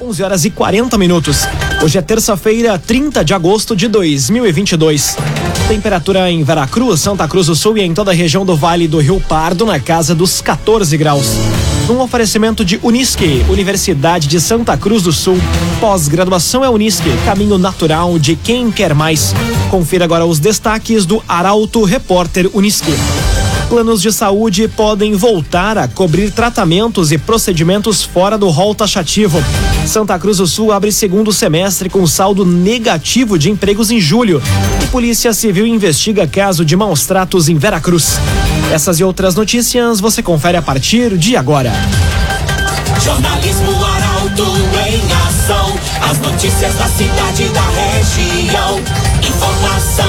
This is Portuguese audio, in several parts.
11 horas e 40 minutos. Hoje é terça-feira, 30 de agosto de 2022. Temperatura em Veracruz, Santa Cruz do Sul e em toda a região do Vale do Rio Pardo na casa dos 14 graus. Um oferecimento de Unisque, Universidade de Santa Cruz do Sul. Pós-graduação é Unisque, caminho natural de quem quer mais. Confira agora os destaques do Arauto Repórter Unisque. Planos de saúde podem voltar a cobrir tratamentos e procedimentos fora do rol taxativo. Santa Cruz do Sul abre segundo semestre com saldo negativo de empregos em julho. E Polícia Civil investiga caso de maus tratos em Veracruz. Essas e outras notícias você confere a partir de agora. Jornalismo Arauto em ação. As notícias da cidade e da região. Informação.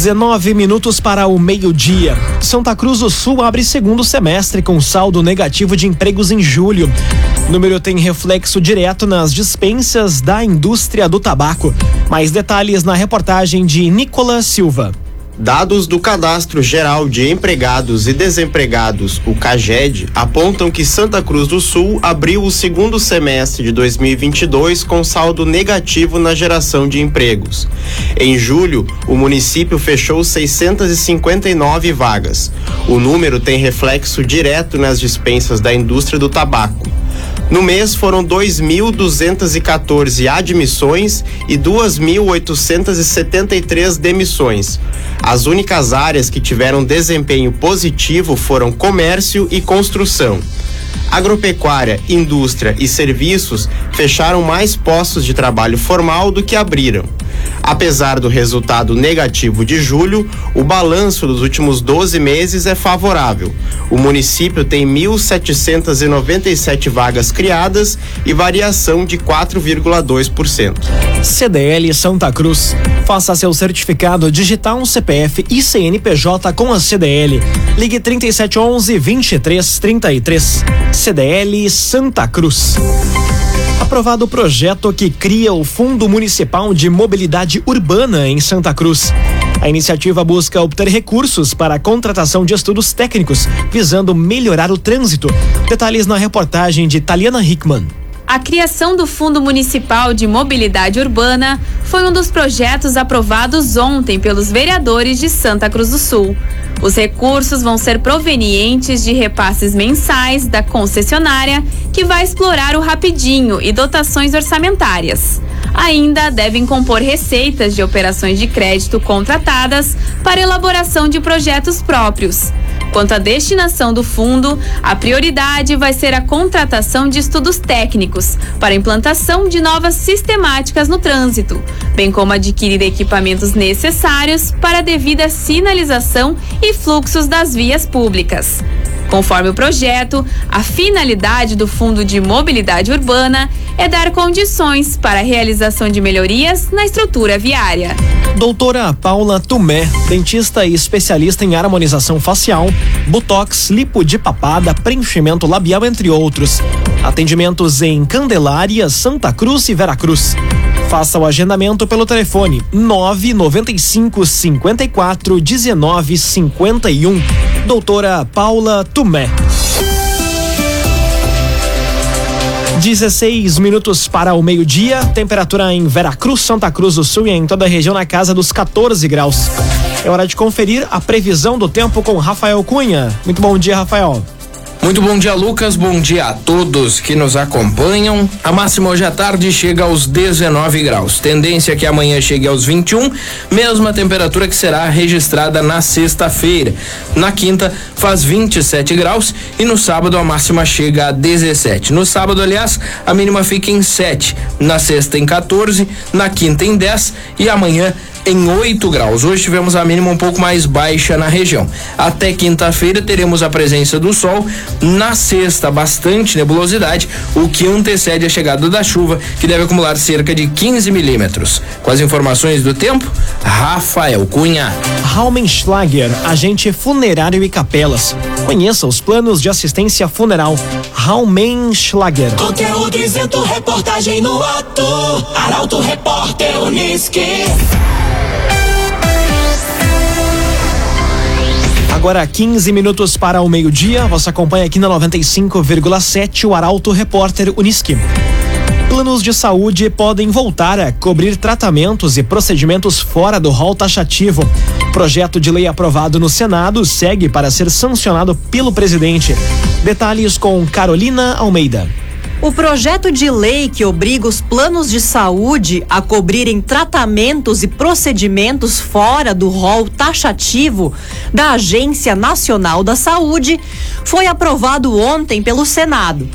19 minutos para o meio-dia. Santa Cruz do Sul abre segundo semestre com saldo negativo de empregos em julho. O número tem reflexo direto nas dispensas da indústria do tabaco. Mais detalhes na reportagem de Nicolas Silva. Dados do Cadastro Geral de Empregados e Desempregados, o CAGED, apontam que Santa Cruz do Sul abriu o segundo semestre de 2022 com saldo negativo na geração de empregos. Em julho, o município fechou 659 vagas. O número tem reflexo direto nas dispensas da indústria do tabaco. No mês foram 2.214 admissões e 2.873 demissões. As únicas áreas que tiveram desempenho positivo foram comércio e construção. Agropecuária, indústria e serviços fecharam mais postos de trabalho formal do que abriram. Apesar do resultado negativo de julho, o balanço dos últimos 12 meses é favorável. O município tem 1.797 vagas criadas e variação de 4,2%. CDL Santa Cruz. Faça seu certificado digital CPF e CNPJ com a CDL. Ligue 3711 2333. CDL Santa Cruz aprovado o projeto que cria o Fundo Municipal de Mobilidade Urbana em Santa Cruz. A iniciativa busca obter recursos para a contratação de estudos técnicos, visando melhorar o trânsito. Detalhes na reportagem de Taliana Hickman. A criação do Fundo Municipal de Mobilidade Urbana foi um dos projetos aprovados ontem pelos vereadores de Santa Cruz do Sul. Os recursos vão ser provenientes de repasses mensais da concessionária, que vai explorar o rapidinho e dotações orçamentárias. Ainda devem compor receitas de operações de crédito contratadas para elaboração de projetos próprios. Quanto à destinação do fundo, a prioridade vai ser a contratação de estudos técnicos para implantação de novas sistemáticas no trânsito, bem como adquirir equipamentos necessários para a devida sinalização e fluxos das vias públicas. Conforme o projeto, a finalidade do Fundo de Mobilidade Urbana é dar condições para a realização de melhorias na estrutura viária. Doutora Paula Tumé, dentista e especialista em harmonização facial, botox, lipo de papada, preenchimento labial, entre outros. Atendimentos em Candelária, Santa Cruz e Veracruz. Faça o agendamento pelo telefone 995 54 19 51. Doutora Paula Tumé. 16 minutos para o meio-dia, temperatura em Veracruz, Santa Cruz do Sul e em toda a região na casa dos 14 graus. É hora de conferir a previsão do tempo com Rafael Cunha. Muito bom dia, Rafael. Muito bom dia, Lucas. Bom dia a todos que nos acompanham. A máxima hoje à tarde chega aos 19 graus. Tendência que amanhã chegue aos 21, mesma temperatura que será registrada na sexta-feira. Na quinta, faz 27 graus e no sábado a máxima chega a 17. No sábado, aliás, a mínima fica em 7. Na sexta, em 14. Na quinta, em 10. E amanhã, em 8 graus. Hoje tivemos a mínima um pouco mais baixa na região. Até quinta-feira teremos a presença do sol. Na sexta, bastante nebulosidade, o que antecede a chegada da chuva, que deve acumular cerca de 15 milímetros. Com as informações do tempo, Rafael Cunha. Raumenschlager, agente funerário e capelas. Conheça os planos de assistência funeral. Raumenschlager. Conteúdo isento, reportagem no ato. Arauto Repórter Uniski. Agora 15 minutos para o meio-dia. Você acompanha aqui na 95,7 o Arauto Repórter Uniski. Planos de saúde podem voltar a cobrir tratamentos e procedimentos fora do rol taxativo. Projeto de lei aprovado no Senado segue para ser sancionado pelo presidente. Detalhes com Carolina Almeida. O projeto de lei que obriga os planos de saúde a cobrirem tratamentos e procedimentos fora do rol taxativo da Agência Nacional da Saúde foi aprovado ontem pelo Senado.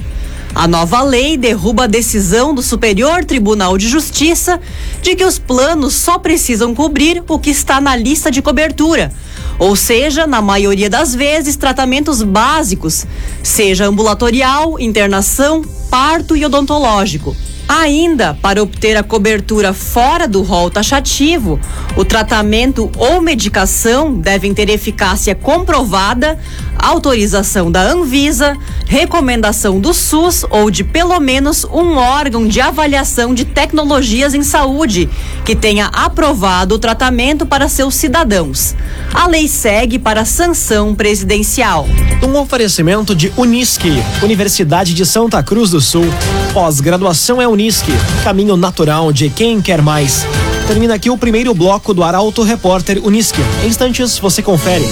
A nova lei derruba a decisão do Superior Tribunal de Justiça de que os planos só precisam cobrir o que está na lista de cobertura ou seja, na maioria das vezes, tratamentos básicos, seja ambulatorial, internação, parto e odontológico. Ainda, para obter a cobertura fora do rol taxativo, o tratamento ou medicação devem ter eficácia comprovada, autorização da Anvisa, recomendação do SUS ou de pelo menos um órgão de avaliação de tecnologias em saúde que tenha aprovado o tratamento para seus cidadãos. A lei segue para sanção presidencial. Um oferecimento de Unisque, Universidade de Santa Cruz do Sul. Pós-graduação é Unisque, caminho natural de quem quer mais. Termina aqui o primeiro bloco do Arauto Repórter Unisque. Em instantes você confere.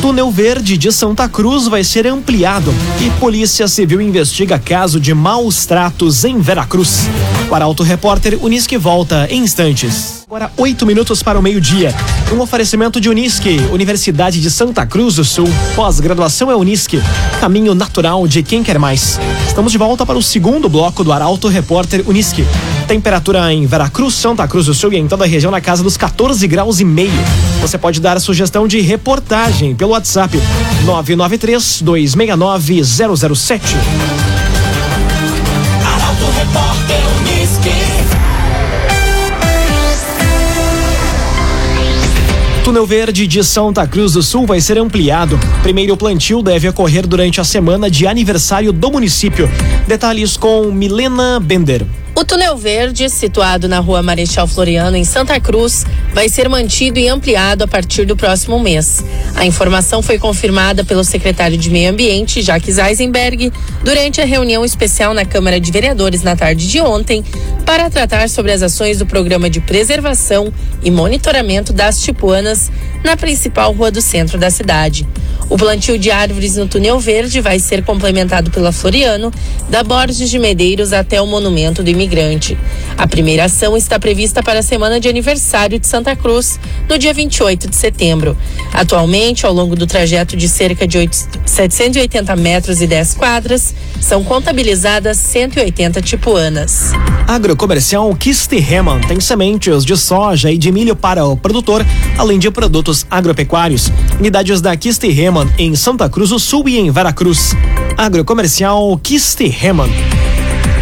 Túnel Verde de Santa Cruz vai ser ampliado e Polícia Civil investiga caso de maus tratos em Veracruz. O Arauto Repórter Unisque volta em instantes. Agora, oito minutos para o meio-dia. Um oferecimento de Unisque, Universidade de Santa Cruz do Sul. Pós-graduação é Unisque, caminho natural de quem quer mais. Estamos de volta para o segundo bloco do Arauto Repórter Unisque. Temperatura em Veracruz, Santa Cruz do Sul e em toda a região na casa dos 14 graus e meio. Você pode dar a sugestão de reportagem pelo WhatsApp 993 269 007. Arauto Repórter Uniski. Túnel Verde de Santa Cruz do Sul vai ser ampliado. Primeiro plantio deve ocorrer durante a semana de aniversário do município. Detalhes com Milena Bender. O túnel verde, situado na rua Marechal Floriano, em Santa Cruz, vai ser mantido e ampliado a partir do próximo mês. A informação foi confirmada pelo secretário de Meio Ambiente, Jacques Eisenberg, durante a reunião especial na Câmara de Vereadores na tarde de ontem, para tratar sobre as ações do programa de preservação e monitoramento das tipuanas na principal rua do centro da cidade. O plantio de árvores no túnel verde vai ser complementado pela Floriano, da Borges de Medeiros até o Monumento do Imigrante. A primeira ação está prevista para a semana de aniversário de Santa Cruz, no dia 28 de setembro. Atualmente, ao longo do trajeto de cerca de 8, 780 metros e 10 quadras, são contabilizadas 180 tipuanas. Agrocomercial Kisterreman tem sementes de soja e de milho para o produtor, além de produtos agropecuários. Unidades da Em Santa Cruz do Sul e em Veracruz. Agrocomercial Kisterreman.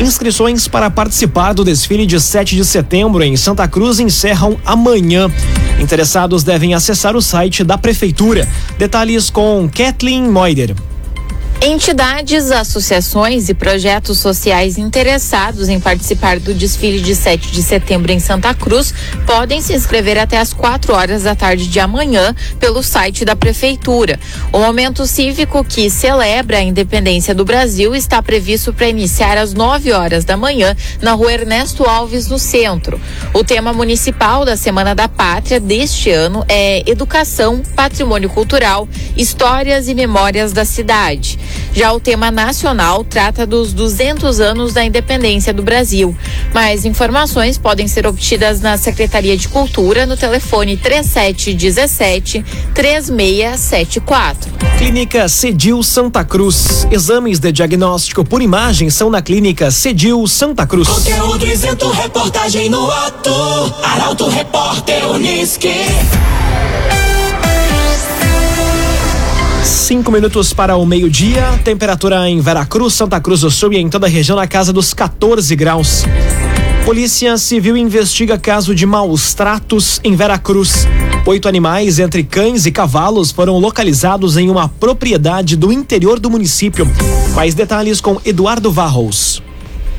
Inscrições para participar do desfile de 7 de setembro em Santa Cruz encerram amanhã. Interessados devem acessar o site da Prefeitura. Detalhes com Kathleen Moider. Entidades, associações e projetos sociais interessados em participar do desfile de 7 de setembro em Santa Cruz podem se inscrever até às 4 horas da tarde de amanhã pelo site da Prefeitura. O momento cívico que celebra a independência do Brasil está previsto para iniciar às 9 horas da manhã na rua Ernesto Alves, no centro. O tema municipal da Semana da Pátria deste ano é Educação, Patrimônio Cultural, Histórias e Memórias da Cidade. Já o tema nacional trata dos 200 anos da independência do Brasil. Mais informações podem ser obtidas na Secretaria de Cultura no telefone 3717 3674. Clínica Cedil Santa Cruz. Exames de diagnóstico por imagem são na Clínica Cedil Santa Cruz. Conteúdo isento, reportagem no ato. Arauto Repórter Uniski. Cinco minutos para o meio-dia. Temperatura em Veracruz, Santa Cruz do Sul e em toda a região na casa dos 14 graus. Polícia Civil investiga caso de maus tratos em Veracruz. Oito animais, entre cães e cavalos, foram localizados em uma propriedade do interior do município. Mais detalhes com Eduardo Varros.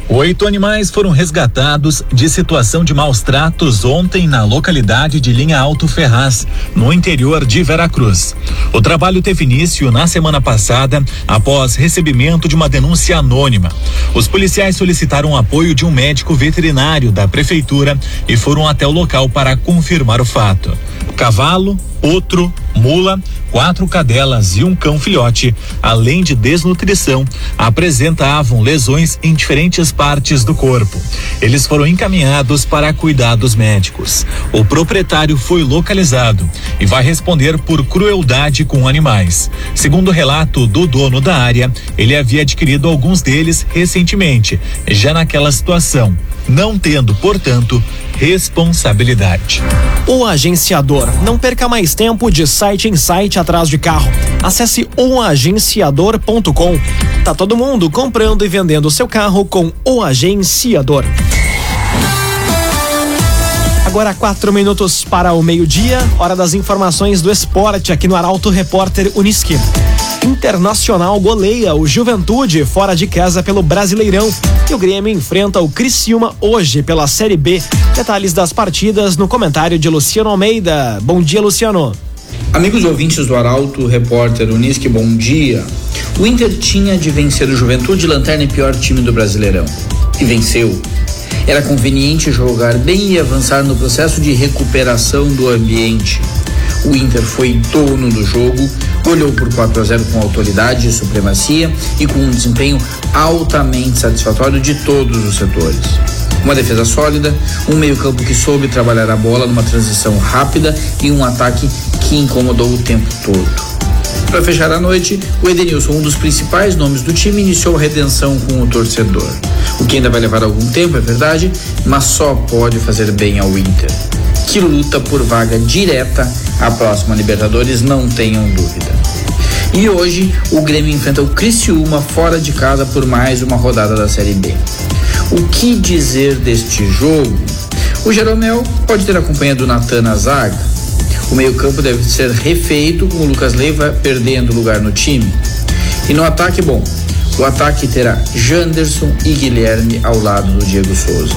Oito animais foram resgatados de situação de maus tratos ontem na localidade de Linha Alto Ferraz, no interior de Veracruz. O trabalho teve início na semana passada, após recebimento de uma denúncia anônima. Os policiais solicitaram apoio de um médico veterinário da prefeitura e foram até o local para confirmar o fato. Cavalo, outro, mula, quatro cadelas e um cão filhote, além de desnutrição, apresentavam lesões em diferentes partes do corpo. Eles foram encaminhados para cuidados médicos. O proprietário foi localizado e vai responder por crueldade com animais. Segundo o relato do dono da área, ele havia adquirido alguns deles recentemente, já naquela situação, não tendo, portanto, responsabilidade. O agenciador. Não perca mais tempo de site em site atrás de carro. Acesse oagenciador.com. Tá todo mundo comprando e vendendo seu carro com o agenciador. Agora quatro minutos para o meio-dia, hora das informações do esporte aqui no Arauto Repórter Uniski. Internacional goleia o Juventude fora de casa pelo Brasileirão e o Grêmio enfrenta o Criciúma hoje pela Série B. Detalhes das partidas no comentário de Luciano Almeida. Bom dia, Luciano. Amigos ouvintes do Arauto, repórter Unisque, bom dia. O Inter tinha de vencer o Juventude, lanterna e pior time do Brasileirão. E venceu. Era conveniente jogar bem e avançar no processo de recuperação do ambiente. O Inter foi dono do jogo, olhou por 4 a 0 com autoridade e supremacia e com um desempenho altamente satisfatório de todos os setores. Uma defesa sólida, um meio-campo que soube trabalhar a bola numa transição rápida e um ataque que incomodou o tempo todo. Para fechar a noite, o Edenilson, um dos principais nomes do time, iniciou a redenção com o torcedor. O que ainda vai levar algum tempo, é verdade, mas só pode fazer bem ao Inter, que luta por vaga direta à próxima Libertadores, não tenham dúvida. E hoje, o Grêmio enfrenta o Criciúma fora de casa por mais uma rodada da Série B. O que dizer deste jogo? O Jeromel pode ter acompanhado o Natan na zaga, o meio-campo deve ser refeito com o Lucas Leiva perdendo lugar no time. E no ataque, bom, o ataque terá Janderson e Guilherme ao lado do Diego Souza.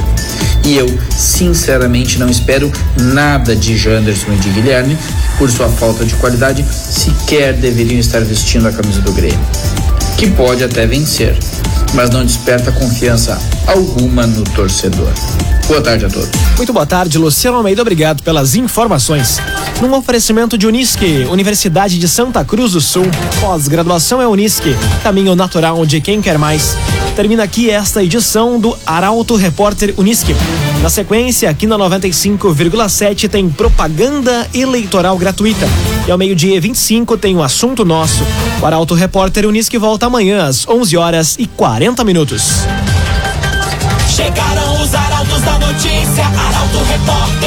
E eu, sinceramente, não espero nada de Janderson e de Guilherme, por sua falta de qualidade, sequer deveriam estar vestindo a camisa do Grêmio. Que pode até vencer, mas não desperta confiança alguma no torcedor. Boa tarde a todos. Muito boa tarde, Luciano Almeida. Obrigado pelas informações. Num oferecimento de Unisque, Universidade de Santa Cruz do Sul. Pós-graduação é Unisque, caminho natural de quem quer mais. Termina aqui esta edição do Arauto Repórter Unisque. Na sequência, aqui na 95,7 tem propaganda eleitoral gratuita. E ao meio-dia e 25 tem o assunto nosso. O Arauto Repórter Unisque volta amanhã às 11 horas e 40 minutos. Chegaram os arautos da notícia, Arauto Repórter